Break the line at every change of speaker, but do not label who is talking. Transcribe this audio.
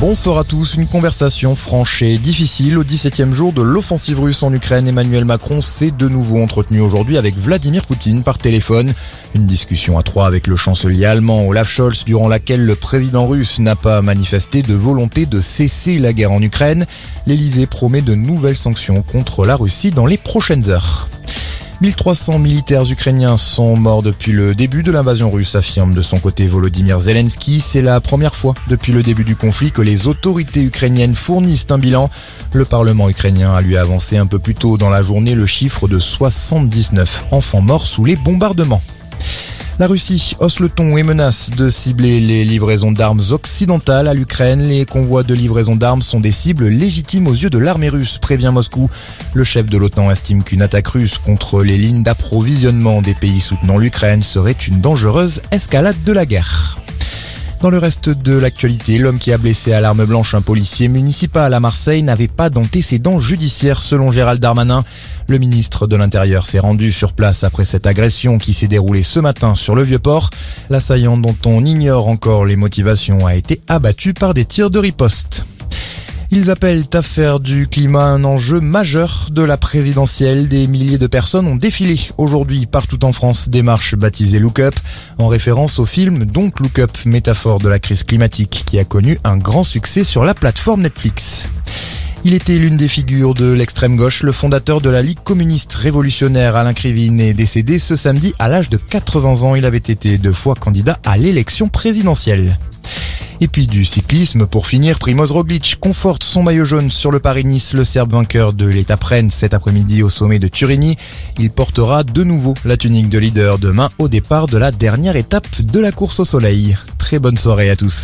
Bonsoir à tous. Une conversation franche et difficile au 17e jour de l'offensive russe en Ukraine. Emmanuel Macron s'est de nouveau entretenu aujourd'hui avec Vladimir Poutine par téléphone. Une discussion à trois avec le chancelier allemand Olaf Scholz durant laquelle le président russe n'a pas manifesté de volonté de cesser la guerre en Ukraine. L'Elysée promet de nouvelles sanctions contre la Russie dans les prochaines heures. 1300 militaires ukrainiens sont morts depuis le début de l'invasion russe, affirme de son côté Volodymyr Zelensky. C'est la première fois depuis le début du conflit que les autorités ukrainiennes fournissent un bilan. Le Parlement ukrainien a lui avancé un peu plus tôt dans la journée le chiffre de 79 enfants morts sous les bombardements. La Russie hausse le ton et menace de cibler les livraisons d'armes occidentales à l'Ukraine. Les convois de livraison d'armes sont des cibles légitimes aux yeux de l'armée russe, prévient Moscou. Le chef de l'OTAN estime qu'une attaque russe contre les lignes d'approvisionnement des pays soutenant l'Ukraine serait une dangereuse escalade de la guerre. Dans le reste de l'actualité, l'homme qui a blessé à l'arme blanche un policier municipal à Marseille n'avait pas d'antécédents judiciaires selon Gérald Darmanin. Le ministre de l'Intérieur s'est rendu sur place après cette agression qui s'est déroulée ce matin sur le Vieux-Port. L'assaillant dont on ignore encore les motivations a été abattu par des tirs de riposte. Ils appellent à faire du climat un enjeu majeur de la présidentielle. Des milliers de personnes ont défilé aujourd'hui partout en France des marches baptisées Look Up, en référence au film Donc Look Up, métaphore de la crise climatique qui a connu un grand succès sur la plateforme Netflix. Il était l'une des figures de l'extrême gauche. Le fondateur de la Ligue communiste révolutionnaire, Alain Krivine, est décédé ce samedi à l'âge de 80 ans. Il avait été deux fois candidat à l'élection présidentielle. Et puis du cyclisme, pour finir, Primoz Roglic conforte son maillot jaune sur le Paris-Nice, le Serbe vainqueur de l'étape Rennes cet après-midi au sommet de Turini. Il portera de nouveau la tunique de leader demain au départ de la dernière étape de la course au soleil. Très bonne soirée à tous.